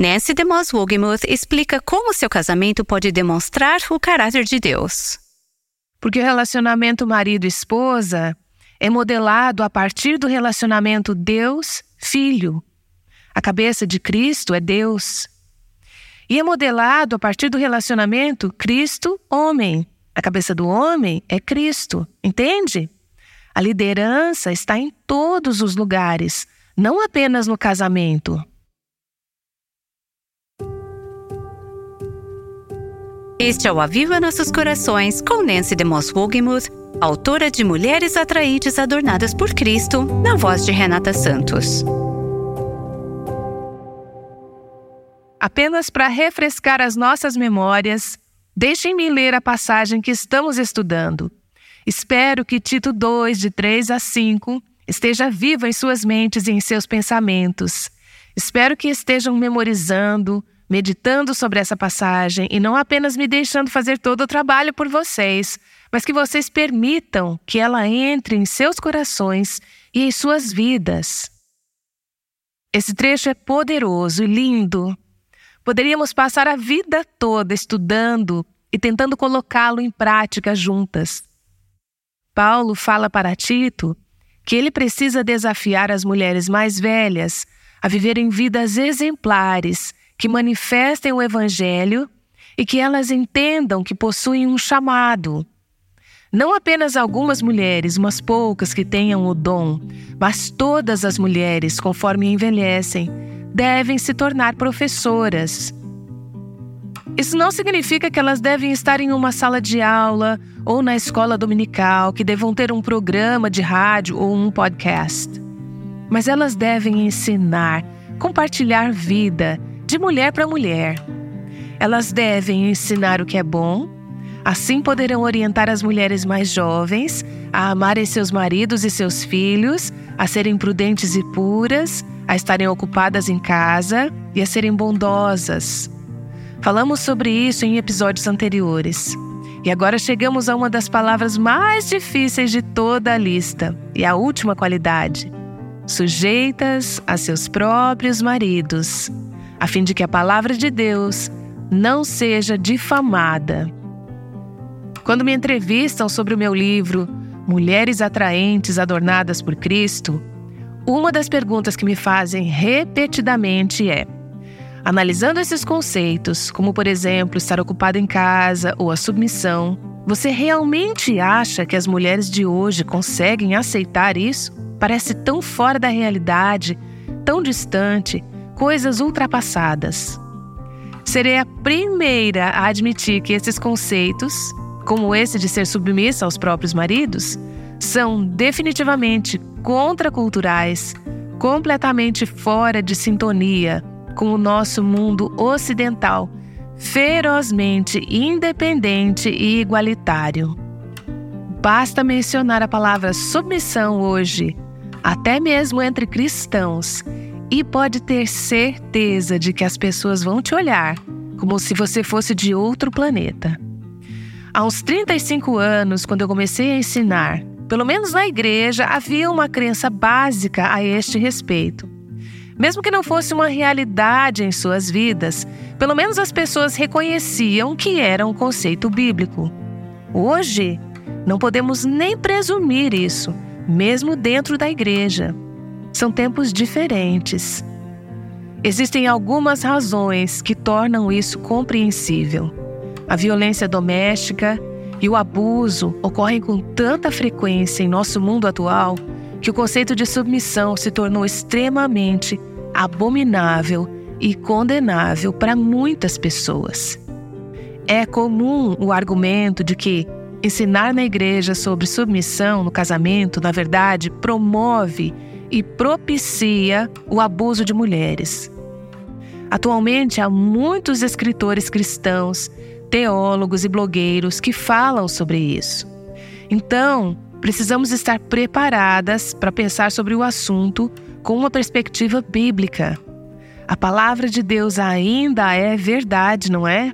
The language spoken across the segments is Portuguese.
Nancy DeMoss Wogemuth explica como seu casamento pode demonstrar o caráter de Deus. Porque o relacionamento marido-esposa é modelado a partir do relacionamento Deus-Filho. A cabeça de Cristo é Deus. E é modelado a partir do relacionamento Cristo-homem. A cabeça do homem é Cristo, entende? A liderança está em todos os lugares, não apenas no casamento. Este é o Aviva Nossos Corações com Nancy DeMoss Wogemuth, autora de Mulheres Atraentes Adornadas por Cristo, na voz de Renata Santos. Apenas para refrescar as nossas memórias, deixem-me ler a passagem que estamos estudando. Espero que Tito 2, de 3 a 5, esteja viva em suas mentes e em seus pensamentos. Espero que estejam memorizando, meditando sobre essa passagem e não apenas me deixando fazer todo o trabalho por vocês, mas que vocês permitam que ela entre em seus corações e em suas vidas. Esse trecho é poderoso e lindo. Poderíamos passar a vida toda estudando e tentando colocá-lo em prática juntas. Paulo fala para Tito que ele precisa desafiar as mulheres mais velhas a viverem vidas exemplares que manifestem o Evangelho e que elas entendam que possuem um chamado. Não apenas algumas mulheres, umas poucas que tenham o dom, mas todas as mulheres, conforme envelhecem, devem se tornar professoras. Isso não significa que elas devem estar em uma sala de aula ou na escola dominical, que devam ter um programa de rádio ou um podcast. Mas elas devem ensinar, compartilhar vida, de mulher para mulher. Elas devem ensinar o que é bom, assim poderão orientar as mulheres mais jovens a amarem seus maridos e seus filhos, a serem prudentes e puras, a estarem ocupadas em casa e a serem bondosas. Falamos sobre isso em episódios anteriores. E agora chegamos a uma das palavras mais difíceis de toda a lista, e a última qualidade: sujeitas a seus próprios maridos a fim de que a palavra de Deus não seja difamada. Quando me entrevistam sobre o meu livro Mulheres Atraentes Adornadas por Cristo, uma das perguntas que me fazem repetidamente é: analisando esses conceitos, como por exemplo estar ocupada em casa ou a submissão, você realmente acha que as mulheres de hoje conseguem aceitar isso? Parece tão fora da realidade, tão distante, coisas ultrapassadas. Serei a primeira a admitir que esses conceitos, como esse de ser submissa aos próprios maridos, são definitivamente contraculturais, completamente fora de sintonia com o nosso mundo ocidental, ferozmente independente e igualitário. Basta mencionar a palavra submissão hoje, até mesmo entre cristãos, e pode ter certeza de que as pessoas vão te olhar como se você fosse de outro planeta. Uns 35 anos, quando eu comecei a ensinar, pelo menos na igreja, havia uma crença básica a este respeito. Mesmo que não fosse uma realidade em suas vidas, pelo menos as pessoas reconheciam que era um conceito bíblico. Hoje, não podemos nem presumir isso, mesmo dentro da igreja. São tempos diferentes. Existem algumas razões que tornam isso compreensível. A violência doméstica e o abuso ocorrem com tanta frequência em nosso mundo atual que o conceito de submissão se tornou extremamente abominável e condenável para muitas pessoas. É comum o argumento de que ensinar na igreja sobre submissão no casamento, na verdade, promove e propicia o abuso de mulheres. Atualmente há muitos escritores cristãos, teólogos e blogueiros que falam sobre isso. Então, precisamos estar preparadas para pensar sobre o assunto com uma perspectiva bíblica. A palavra de Deus ainda é verdade, não é?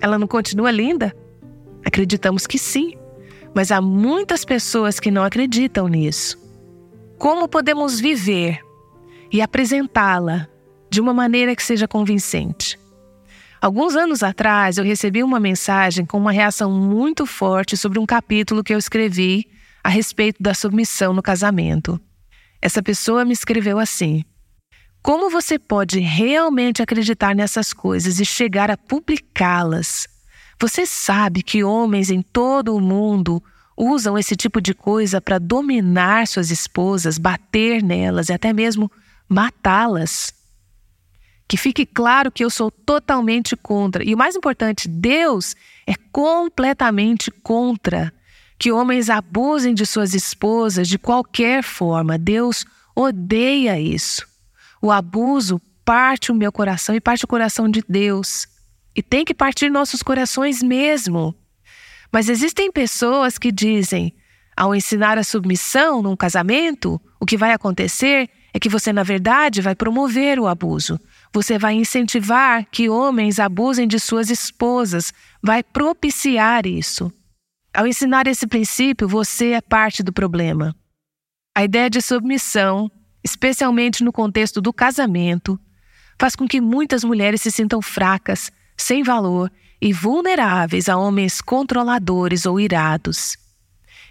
Ela não continua linda? Acreditamos que sim, mas há muitas pessoas que não acreditam nisso. Como podemos viver e apresentá-la de uma maneira que seja convincente. Alguns anos atrás, eu recebi uma mensagem com uma reação muito forte sobre um capítulo que eu escrevi a respeito da submissão no casamento. Essa pessoa me escreveu assim: Como você pode realmente acreditar nessas coisas e chegar a publicá-las? Você sabe que homens em todo o mundo usam esse tipo de coisa para dominar suas esposas, bater nelas e até mesmo matá-las. Que fique claro que eu sou totalmente contra. E o mais importante, Deus é completamente contra que homens abusem de suas esposas de qualquer forma. Deus odeia isso. O abuso parte o meu coração e parte o coração de Deus. E tem que partir nossos corações mesmo. Mas existem pessoas que dizem, ao ensinar a submissão num casamento, o que vai acontecer é que você, na verdade, vai promover o abuso. Você vai incentivar que homens abusem de suas esposas, vai propiciar isso. Ao ensinar esse princípio, você é parte do problema. A ideia de submissão, especialmente no contexto do casamento, faz com que muitas mulheres se sintam fracas, sem valor e vulneráveis a homens controladores ou irados.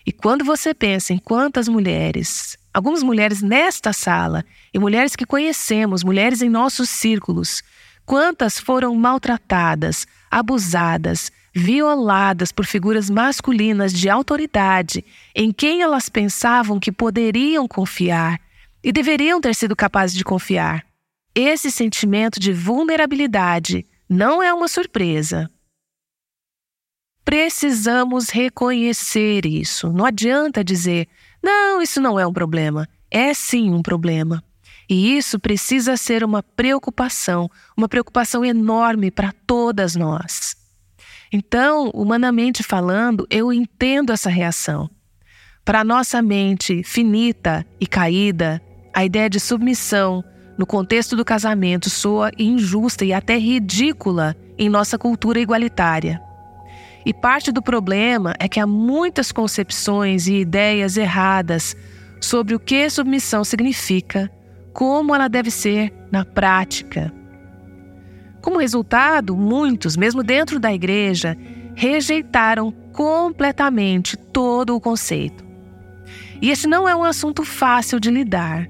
E quando você pensa em quantas mulheres algumas mulheres nesta sala e mulheres que conhecemos, mulheres em nossos círculos, quantas foram maltratadas, abusadas, violadas por figuras masculinas de autoridade em quem elas pensavam que poderiam confiar e deveriam ter sido capazes de confiar. Esse sentimento de vulnerabilidade não é uma surpresa. Precisamos reconhecer isso. Não adianta dizer, não, isso não é um problema. É sim um problema. E isso precisa ser uma preocupação, uma preocupação enorme para todas nós. Então, humanamente falando, eu entendo essa reação. Para nossa mente finita e caída, a ideia de submissão no contexto do casamento soa injusta e até ridícula em nossa cultura igualitária. E parte do problema é que há muitas concepções e ideias erradas sobre o que submissão significa, como ela deve ser na prática. Como resultado, muitos, mesmo dentro da igreja, rejeitaram completamente todo o conceito. E este não é um assunto fácil de lidar.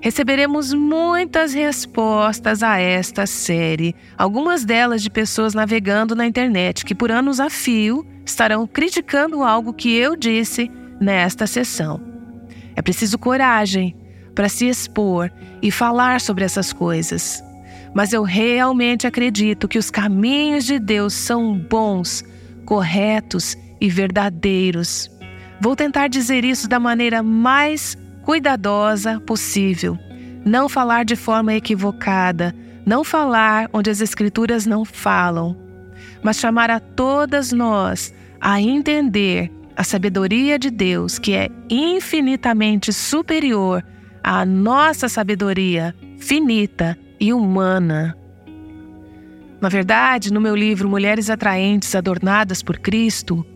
Receberemos muitas respostas a esta série, algumas delas de pessoas navegando na internet que, por anos a fio, estarão criticando algo que eu disse nesta sessão. É preciso coragem para se expor e falar sobre essas coisas. Mas eu realmente acredito que os caminhos de Deus são bons, corretos e verdadeiros. Vou tentar dizer isso da maneira mais cuidadosa possível. Não falar de forma equivocada, não falar onde as Escrituras não falam, mas chamar a todas nós a entender a sabedoria de Deus, que é infinitamente superior à nossa sabedoria finita e humana. Na verdade, no meu livro Mulheres Atraentes Adornadas por Cristo,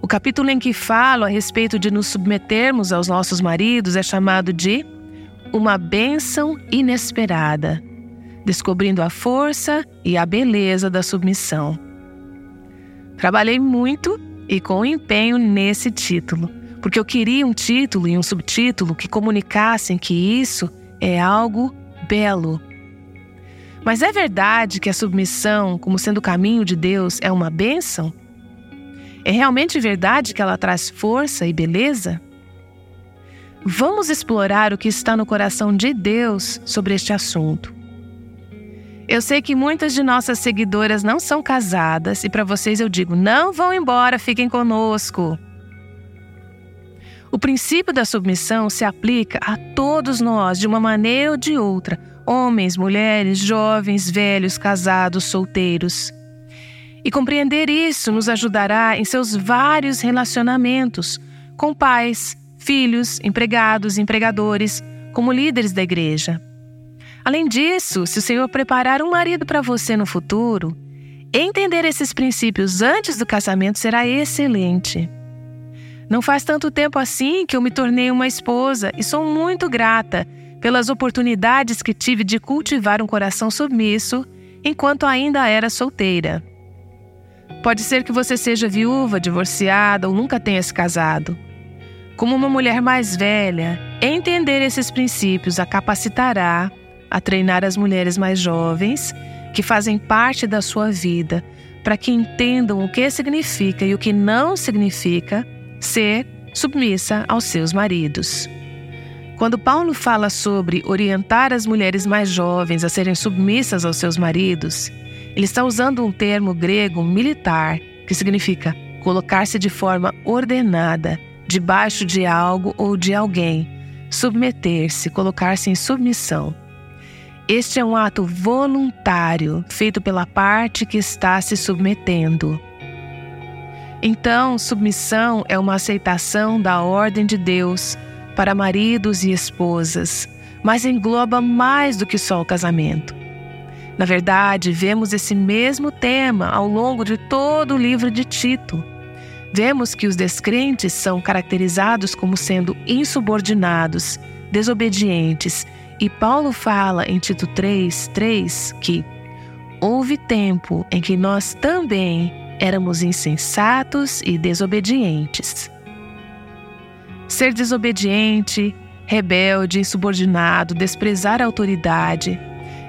o capítulo em que falo a respeito de nos submetermos aos nossos maridos é chamado de Uma Bênção Inesperada, descobrindo a força e a beleza da submissão. Trabalhei muito e com empenho nesse título, porque eu queria um título e um subtítulo que comunicassem que isso é algo belo. Mas é verdade que a submissão, como sendo o caminho de Deus, é uma bênção? É realmente verdade que ela traz força e beleza? Vamos explorar o que está no coração de Deus sobre este assunto. Eu sei que muitas de nossas seguidoras não são casadas e para vocês eu digo: não vão embora, fiquem conosco. O princípio da submissão se aplica a todos nós de uma maneira ou de outra: homens, mulheres, jovens, velhos, casados, solteiros. E compreender isso nos ajudará em seus vários relacionamentos com pais, filhos, empregados, empregadores, como líderes da igreja. Além disso, se o Senhor preparar um marido para você no futuro, entender esses princípios antes do casamento será excelente. Não faz tanto tempo assim que eu me tornei uma esposa e sou muito grata pelas oportunidades que tive de cultivar um coração submisso enquanto ainda era solteira. Pode ser que você seja viúva, divorciada ou nunca tenha se casado. Como uma mulher mais velha, entender esses princípios a capacitará a treinar as mulheres mais jovens que fazem parte da sua vida para que entendam o que significa e o que não significa ser submissa aos seus maridos. Quando Paulo fala sobre orientar as mulheres mais jovens a serem submissas aos seus maridos, ele está usando um termo grego militar que significa colocar-se de forma ordenada, debaixo de algo ou de alguém, submeter-se, colocar-se em submissão. Este é um ato voluntário feito pela parte que está se submetendo. Então, submissão é uma aceitação da ordem de Deus para maridos e esposas, mas engloba mais do que só o casamento. Na verdade, vemos esse mesmo tema ao longo de todo o livro de Tito. Vemos que os descrentes são caracterizados como sendo insubordinados, desobedientes, e Paulo fala em Tito 3, 3 que houve tempo em que nós também éramos insensatos e desobedientes. Ser desobediente, rebelde, insubordinado, desprezar a autoridade.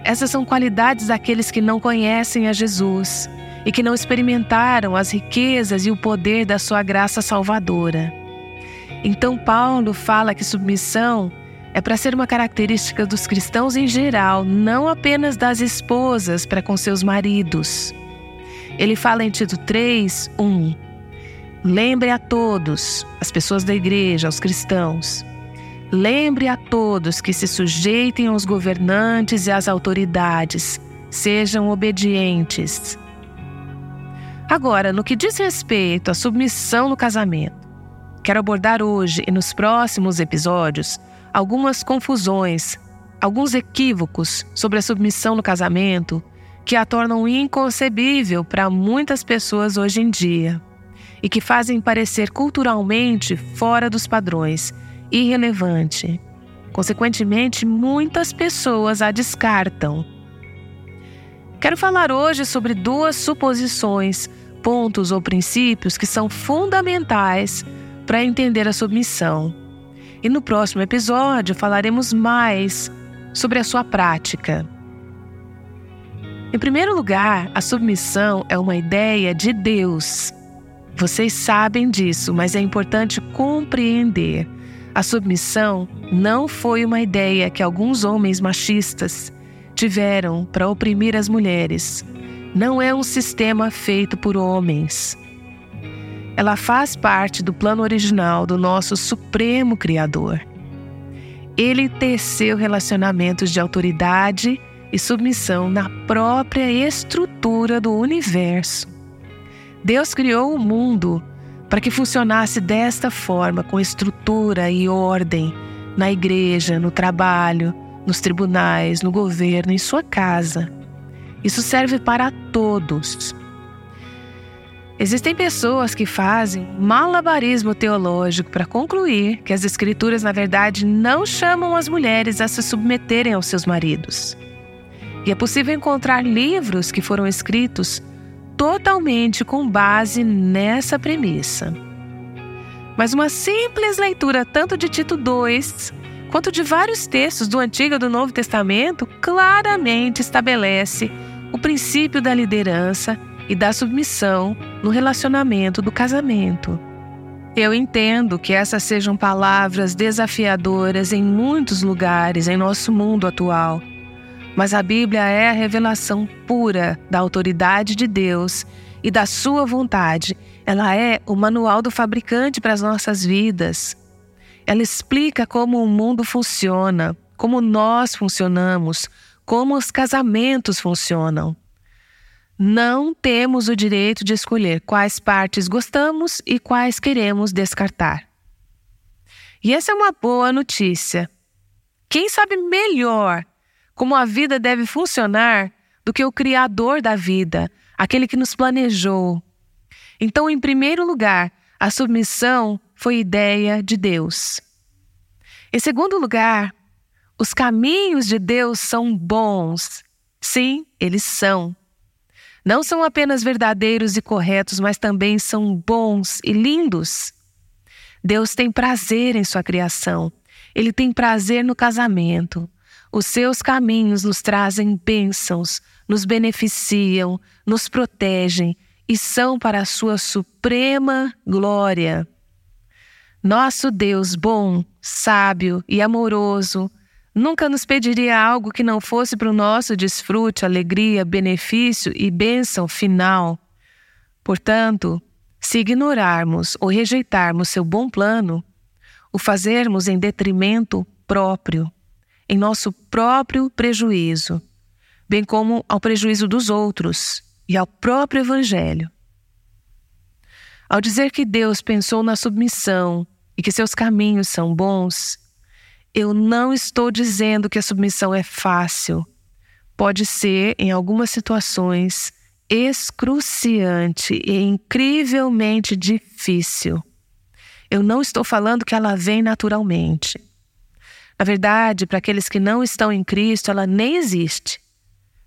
Essas são qualidades daqueles que não conhecem a Jesus e que não experimentaram as riquezas e o poder da sua graça salvadora. Então, Paulo fala que submissão é para ser uma característica dos cristãos em geral, não apenas das esposas para com seus maridos. Ele fala em Tito 3, 1. Lembre a todos, as pessoas da igreja, aos cristãos. Lembre a todos que se sujeitem aos governantes e às autoridades, sejam obedientes. Agora, no que diz respeito à submissão no casamento, quero abordar hoje e nos próximos episódios algumas confusões, alguns equívocos sobre a submissão no casamento que a tornam inconcebível para muitas pessoas hoje em dia e que fazem parecer culturalmente fora dos padrões, irrelevante. Consequentemente, muitas pessoas a descartam. Quero falar hoje sobre duas suposições, pontos ou princípios que são fundamentais para entender a submissão. E no próximo episódio falaremos mais sobre a sua prática. Em primeiro lugar, a submissão é uma ideia de Deus vocês sabem disso, mas é importante compreender. A submissão não foi uma ideia que alguns homens machistas tiveram para oprimir as mulheres. Não é um sistema feito por homens. Ela faz parte do plano original do nosso Supremo Criador. Ele teceu relacionamentos de autoridade e submissão na própria estrutura do universo. Deus criou o mundo para que funcionasse desta forma, com estrutura e ordem, na igreja, no trabalho, nos tribunais, no governo, em sua casa. Isso serve para todos. Existem pessoas que fazem malabarismo teológico para concluir que as Escrituras, na verdade, não chamam as mulheres a se submeterem aos seus maridos. E é possível encontrar livros que foram escritos totalmente com base nessa premissa. Mas uma simples leitura tanto de Tito 2 quanto de vários textos do Antigo e do Novo Testamento claramente estabelece o princípio da liderança e da submissão no relacionamento do casamento. Eu entendo que essas sejam palavras desafiadoras em muitos lugares em nosso mundo atual mas a Bíblia é a revelação pura da autoridade de Deus e da sua vontade. Ela é o manual do fabricante para as nossas vidas. Ela explica como o mundo funciona, como nós funcionamos, como os casamentos funcionam. Não temos o direito de escolher quais partes gostamos e quais queremos descartar. E essa é uma boa notícia. Quem sabe melhor como a vida deve funcionar do que o Criador da vida, aquele que nos planejou. Então, em primeiro lugar, a submissão foi ideia de Deus. Em segundo lugar, Os caminhos de Deus são bons. Sim, eles são. Não são apenas verdadeiros e corretos, mas também são bons e lindos. Deus tem prazer em sua criação. Ele tem prazer no casamento. Os seus caminhos nos trazem bênçãos, nos beneficiam, nos protegem e são para a sua suprema glória. Nosso Deus bom, sábio e amoroso nunca nos pediria algo que não fosse para o nosso desfrute, alegria, benefício e bênção final. Portanto, se ignorarmos ou rejeitarmos seu bom plano, o fazermos em detrimento próprio, em nosso próprio prejuízo, bem como ao prejuízo dos outros e ao próprio Evangelho. Ao dizer que Deus pensou na submissão e que seus caminhos são bons, eu não estou dizendo que a submissão é fácil. Pode ser, em algumas situações, excruciante e incrivelmente difícil. Eu não estou falando que ela vem naturalmente. Na verdade, para aqueles que não estão em Cristo, ela nem existe.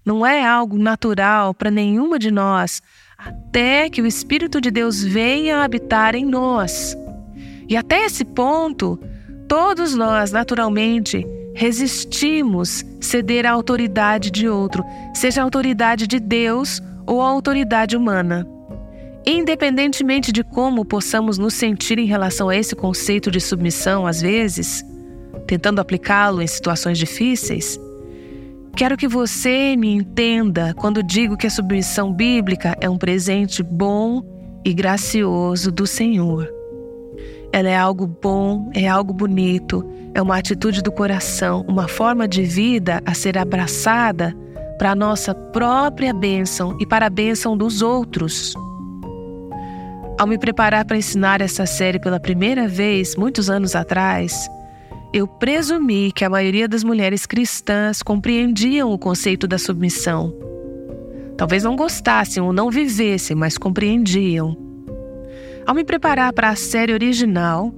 Não é algo natural para nenhuma de nós, até que o Espírito de Deus venha habitar em nós. E até esse ponto, todos nós, naturalmente, resistimos ceder à autoridade de outro, seja a autoridade de Deus ou a autoridade humana. Independentemente de como possamos nos sentir em relação a esse conceito de submissão, às vezes, tentando aplicá-lo em situações difíceis, quero que você me entenda quando digo que a submissão bíblica é um presente bom e gracioso do Senhor. Ela é algo bom, é algo bonito, é uma atitude do coração, uma forma de vida a ser abraçada para a nossa própria bênção e para a bênção dos outros. Ao me preparar para ensinar essa série pela primeira vez, muitos anos atrás, eu presumi que a maioria das mulheres cristãs compreendiam o conceito da submissão. Talvez não gostassem ou não vivessem, mas compreendiam. Ao me preparar para a série original,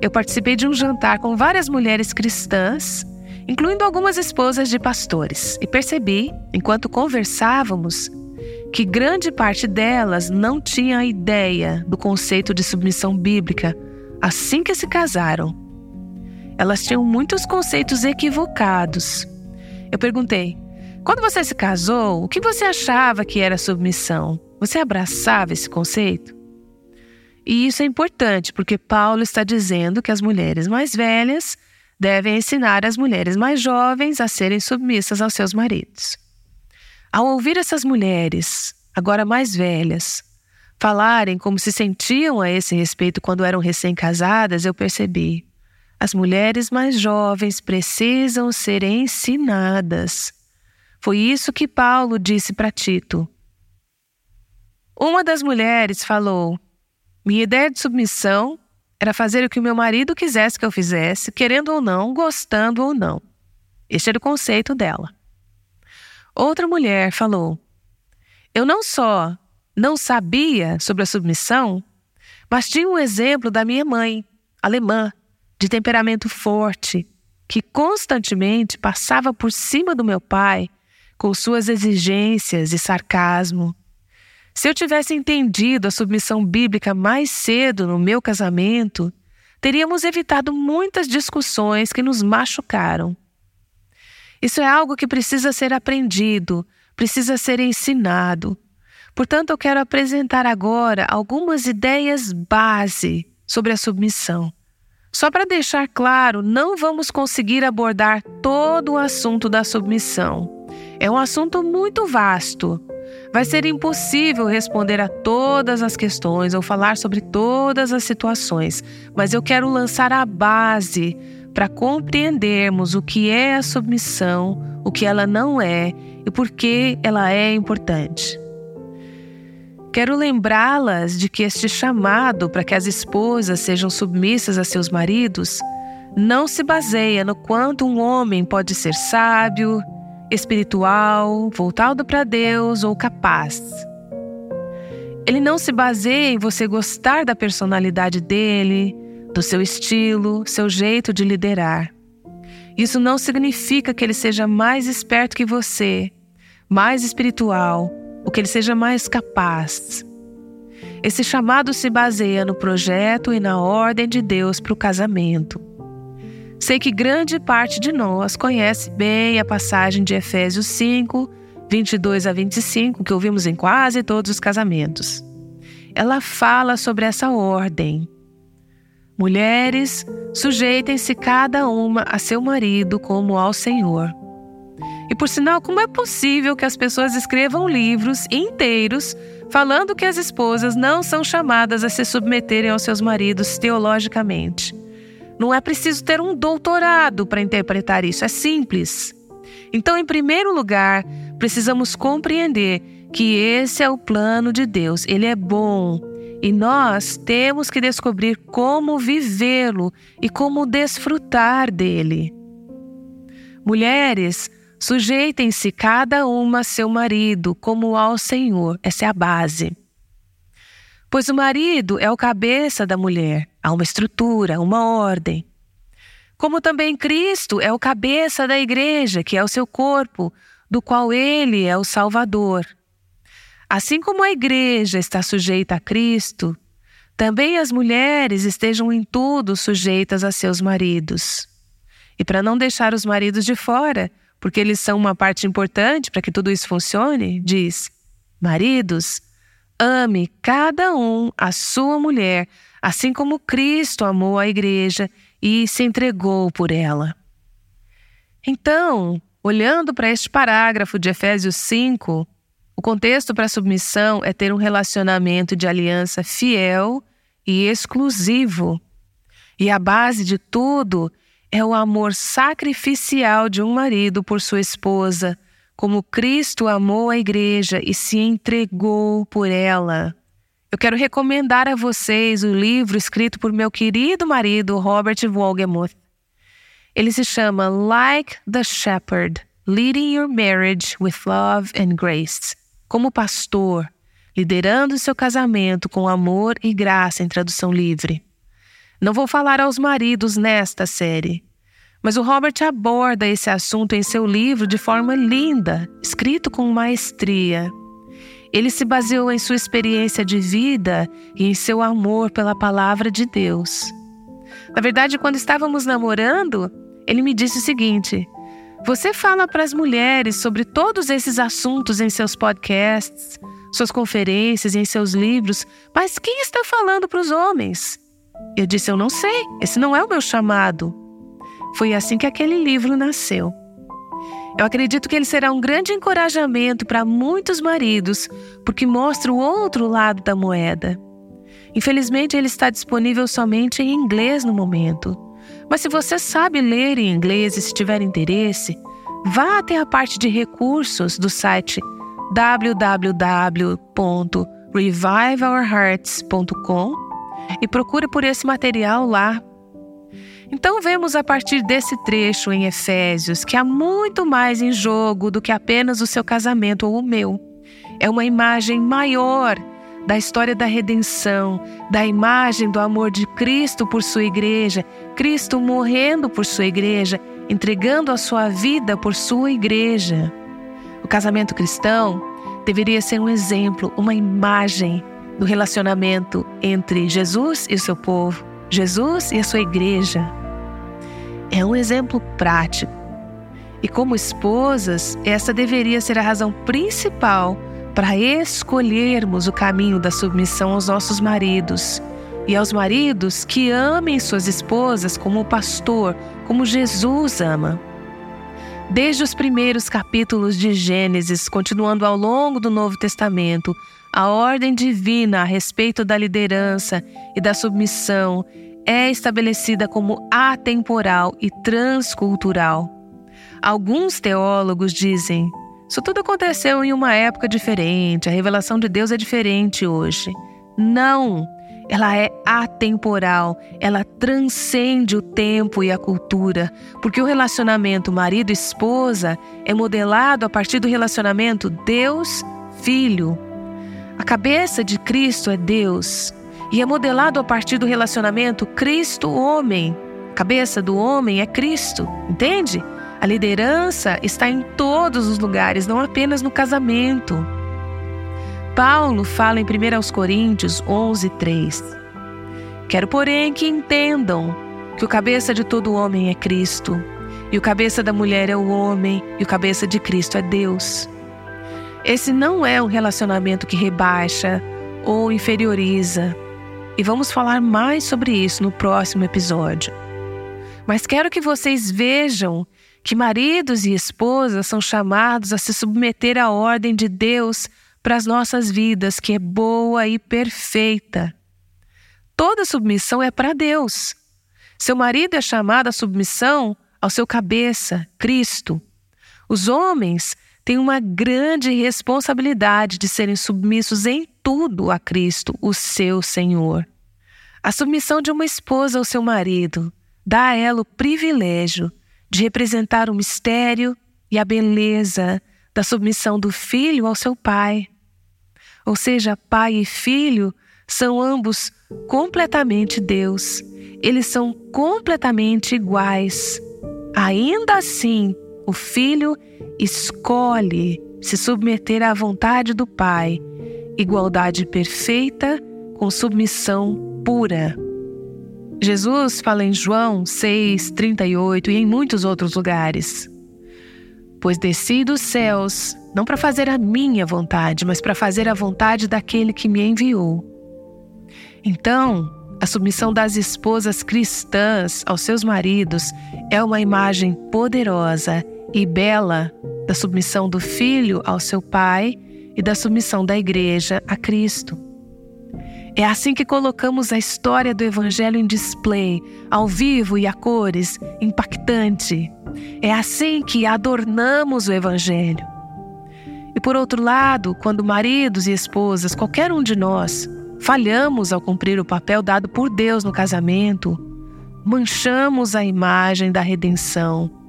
eu participei de um jantar com várias mulheres cristãs, incluindo algumas esposas de pastores, e percebi, enquanto conversávamos, que grande parte delas não tinha ideia do conceito de submissão bíblica assim que se casaram elas tinham muitos conceitos equivocados. Eu perguntei: quando você se casou, o que você achava que era submissão? Você abraçava esse conceito? E isso é importante porque Paulo está dizendo que as mulheres mais velhas devem ensinar as mulheres mais jovens a serem submissas aos seus maridos. Ao ouvir essas mulheres, agora mais velhas, falarem como se sentiam a esse respeito quando eram recém-casadas, eu percebi: as mulheres mais jovens precisam ser ensinadas. Foi isso que Paulo disse para Tito. Uma das mulheres falou: Minha ideia de submissão era fazer o que o meu marido quisesse que eu fizesse, querendo ou não, gostando ou não. Este era o conceito dela. Outra mulher falou: Eu não só não sabia sobre a submissão, mas tinha um exemplo da minha mãe, alemã, de temperamento forte, que constantemente passava por cima do meu pai com suas exigências e sarcasmo. Se eu tivesse entendido a submissão bíblica mais cedo no meu casamento, teríamos evitado muitas discussões que nos machucaram. Isso é algo que precisa ser aprendido, precisa ser ensinado. Portanto, eu quero apresentar agora algumas ideias base sobre a submissão. Só para deixar claro, não vamos conseguir abordar todo o assunto da submissão. É um assunto muito vasto. Vai ser impossível responder a todas as questões ou falar sobre todas as situações, mas eu quero lançar a base para compreendermos o que é a submissão, o que ela não é e por que ela é importante. Quero lembrá-las de que este chamado para que as esposas sejam submissas a seus maridos não se baseia no quanto um homem pode ser sábio, espiritual, voltado para Deus ou capaz. Ele não se baseia em você gostar da personalidade dele, do seu estilo, seu jeito de liderar. Isso não significa que ele seja mais esperto que você, mais espiritual, ou que ele seja mais capaz. Esse chamado se baseia no projeto e na ordem de Deus para o casamento. Sei que grande parte de nós conhece bem a passagem de Efésios 5, 22 a 25, que ouvimos em quase todos os casamentos. Ela fala sobre essa ordem. Mulheres, sujeitem-se cada uma a seu marido como ao Senhor. E por sinal, como é possível que as pessoas escrevam livros inteiros falando que as esposas não são chamadas a se submeterem aos seus maridos teologicamente? Não é preciso ter um doutorado para interpretar isso, é simples. Então, em primeiro lugar, precisamos compreender que esse é o plano de Deus, ele é bom. E nós temos que descobrir como vivê-lo e como desfrutar dele. Mulheres, Sujeitem-se cada uma a seu marido, como ao Senhor. Essa é a base. Pois o marido é o cabeça da mulher, há uma estrutura, uma ordem. Como também Cristo é o cabeça da igreja, que é o seu corpo, do qual ele é o Salvador. Assim como a igreja está sujeita a Cristo, também as mulheres estejam em tudo sujeitas a seus maridos. E para não deixar os maridos de fora, porque eles são uma parte importante para que tudo isso funcione, diz: Maridos, ame cada um a sua mulher, assim como Cristo amou a igreja e se entregou por ela. Então, olhando para este parágrafo de Efésios 5, o contexto para a submissão é ter um relacionamento de aliança fiel e exclusivo. E a base de tudo é o amor sacrificial de um marido por sua esposa, como Cristo amou a igreja e se entregou por ela. Eu quero recomendar a vocês o livro escrito por meu querido marido Robert Wolgemuth. Ele se chama Like the Shepherd: Leading Your Marriage with Love and Grace. Como pastor, liderando seu casamento com amor e graça em tradução livre. Não vou falar aos maridos nesta série, mas o Robert aborda esse assunto em seu livro de forma linda, escrito com maestria. Ele se baseou em sua experiência de vida e em seu amor pela palavra de Deus. Na verdade, quando estávamos namorando, ele me disse o seguinte: Você fala para as mulheres sobre todos esses assuntos em seus podcasts, suas conferências em seus livros, mas quem está falando para os homens? Eu disse: Eu não sei, esse não é o meu chamado. Foi assim que aquele livro nasceu. Eu acredito que ele será um grande encorajamento para muitos maridos, porque mostra o outro lado da moeda. Infelizmente, ele está disponível somente em inglês no momento. Mas se você sabe ler em inglês e se tiver interesse, vá até a parte de recursos do site www.reviveourhearts.com e procure por esse material lá. Então vemos a partir desse trecho em Efésios que há muito mais em jogo do que apenas o seu casamento ou o meu. É uma imagem maior da história da redenção, da imagem do amor de Cristo por sua igreja, Cristo morrendo por sua igreja, entregando a sua vida por sua igreja. O casamento cristão deveria ser um exemplo, uma imagem do relacionamento entre Jesus e o seu povo, Jesus e a sua igreja. É um exemplo prático. E como esposas, essa deveria ser a razão principal para escolhermos o caminho da submissão aos nossos maridos e aos maridos que amem suas esposas como o pastor, como Jesus ama. Desde os primeiros capítulos de Gênesis, continuando ao longo do Novo Testamento, a ordem divina a respeito da liderança e da submissão é estabelecida como atemporal e transcultural. Alguns teólogos dizem: isso tudo aconteceu em uma época diferente, a revelação de Deus é diferente hoje. Não! Ela é atemporal, ela transcende o tempo e a cultura, porque o relacionamento marido-esposa é modelado a partir do relacionamento Deus-Filho. A cabeça de Cristo é Deus e é modelado a partir do relacionamento Cristo-homem, cabeça do homem é Cristo, entende? A liderança está em todos os lugares, não apenas no casamento. Paulo fala em 1 Coríntios 11, 3. Quero, porém, que entendam que o cabeça de todo homem é Cristo, e o cabeça da mulher é o homem, e o cabeça de Cristo é Deus. Esse não é um relacionamento que rebaixa ou inferioriza, e vamos falar mais sobre isso no próximo episódio. Mas quero que vocês vejam que maridos e esposas são chamados a se submeter à ordem de Deus para as nossas vidas, que é boa e perfeita. Toda submissão é para Deus. Seu marido é chamado à submissão ao seu cabeça, Cristo. Os homens têm uma grande responsabilidade de serem submissos em tudo a Cristo, o seu Senhor. A submissão de uma esposa ao seu marido dá a ela o privilégio de representar o mistério e a beleza da submissão do filho ao seu pai. Ou seja, pai e filho são ambos completamente Deus. Eles são completamente iguais. Ainda assim, o filho escolhe se submeter à vontade do pai, igualdade perfeita com submissão pura. Jesus fala em João 6, 38 e em muitos outros lugares. Pois desci dos céus, não para fazer a minha vontade, mas para fazer a vontade daquele que me enviou. Então, a submissão das esposas cristãs aos seus maridos é uma imagem poderosa e bela da submissão do filho ao seu pai e da submissão da igreja a Cristo. É assim que colocamos a história do Evangelho em display, ao vivo e a cores, impactante. É assim que adornamos o Evangelho. E por outro lado, quando maridos e esposas, qualquer um de nós, falhamos ao cumprir o papel dado por Deus no casamento, manchamos a imagem da redenção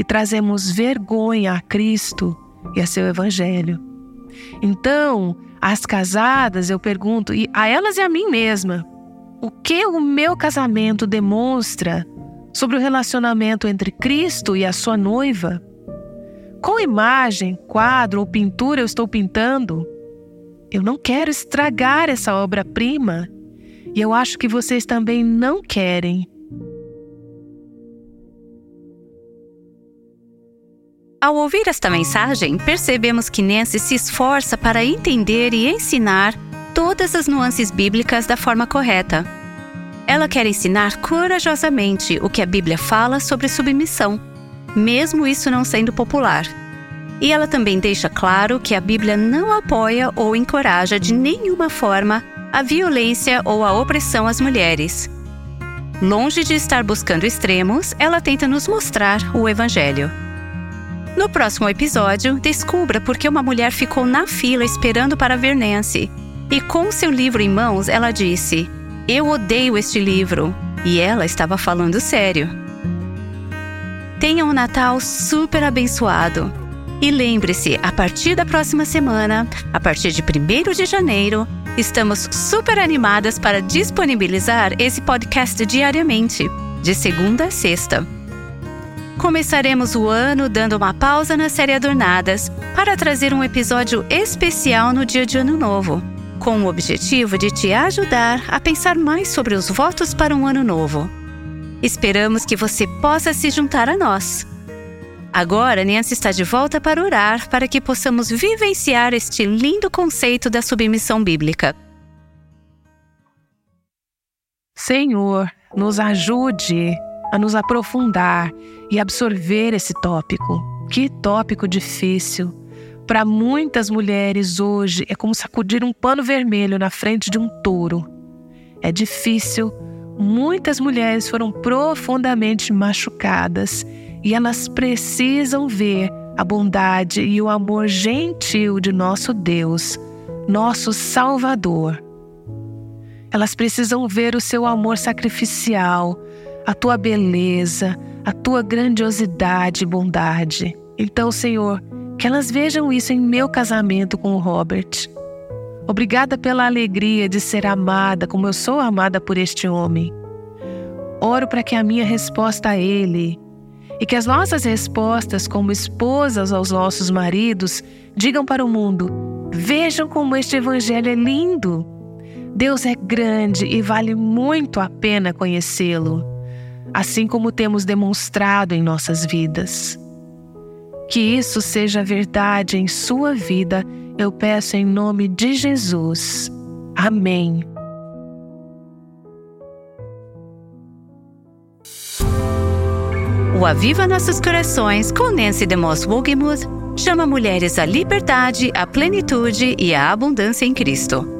e trazemos vergonha a Cristo e a seu Evangelho. Então, as casadas, eu pergunto, e a elas e a mim mesma, o que o meu casamento demonstra sobre o relacionamento entre Cristo e a sua noiva? Qual imagem, quadro ou pintura eu estou pintando? Eu não quero estragar essa obra-prima e eu acho que vocês também não querem. Ao ouvir esta mensagem, percebemos que Nancy se esforça para entender e ensinar todas as nuances bíblicas da forma correta. Ela quer ensinar corajosamente o que a Bíblia fala sobre submissão, mesmo isso não sendo popular. E ela também deixa claro que a Bíblia não apoia ou encoraja de nenhuma forma a violência ou a opressão às mulheres. Longe de estar buscando extremos, ela tenta nos mostrar o Evangelho. No próximo episódio, descubra por que uma mulher ficou na fila esperando para ver Nancy. E com seu livro em mãos, ela disse: Eu odeio este livro. E ela estava falando sério. Tenha um Natal super abençoado. E lembre-se, a partir da próxima semana, a partir de 1 de janeiro, estamos super animadas para disponibilizar esse podcast diariamente, de segunda a sexta. Começaremos o ano dando uma pausa na série Adornadas para trazer um episódio especial no dia de Ano Novo, com o objetivo de te ajudar a pensar mais sobre os votos para um ano novo. Esperamos que você possa se juntar a nós. Agora, Nancy está de volta para orar para que possamos vivenciar este lindo conceito da submissão bíblica. Senhor, nos ajude a nos aprofundar e absorver esse tópico. Que tópico difícil. Para muitas mulheres hoje é como sacudir um pano vermelho na frente de um touro. É difícil. Muitas mulheres foram profundamente machucadas e elas precisam ver a bondade e o amor gentil de nosso Deus, nosso Salvador. Elas precisam ver o seu amor sacrificial, a tua beleza, a tua grandiosidade e bondade. Então, Senhor, que elas vejam isso em meu casamento com o Robert. Obrigada pela alegria de ser amada como eu sou amada por este homem. oro para que a minha resposta a Ele e que as nossas respostas como esposas aos nossos maridos digam para o mundo: vejam como este Evangelho é lindo. Deus é grande e vale muito a pena conhecê-lo, assim como temos demonstrado em nossas vidas. Que isso seja verdade em sua vida, eu peço em nome de Jesus. Amém. O Aviva Nossos Corações com Nancy DeMoss Wogemuth chama mulheres à liberdade, à plenitude e à abundância em Cristo.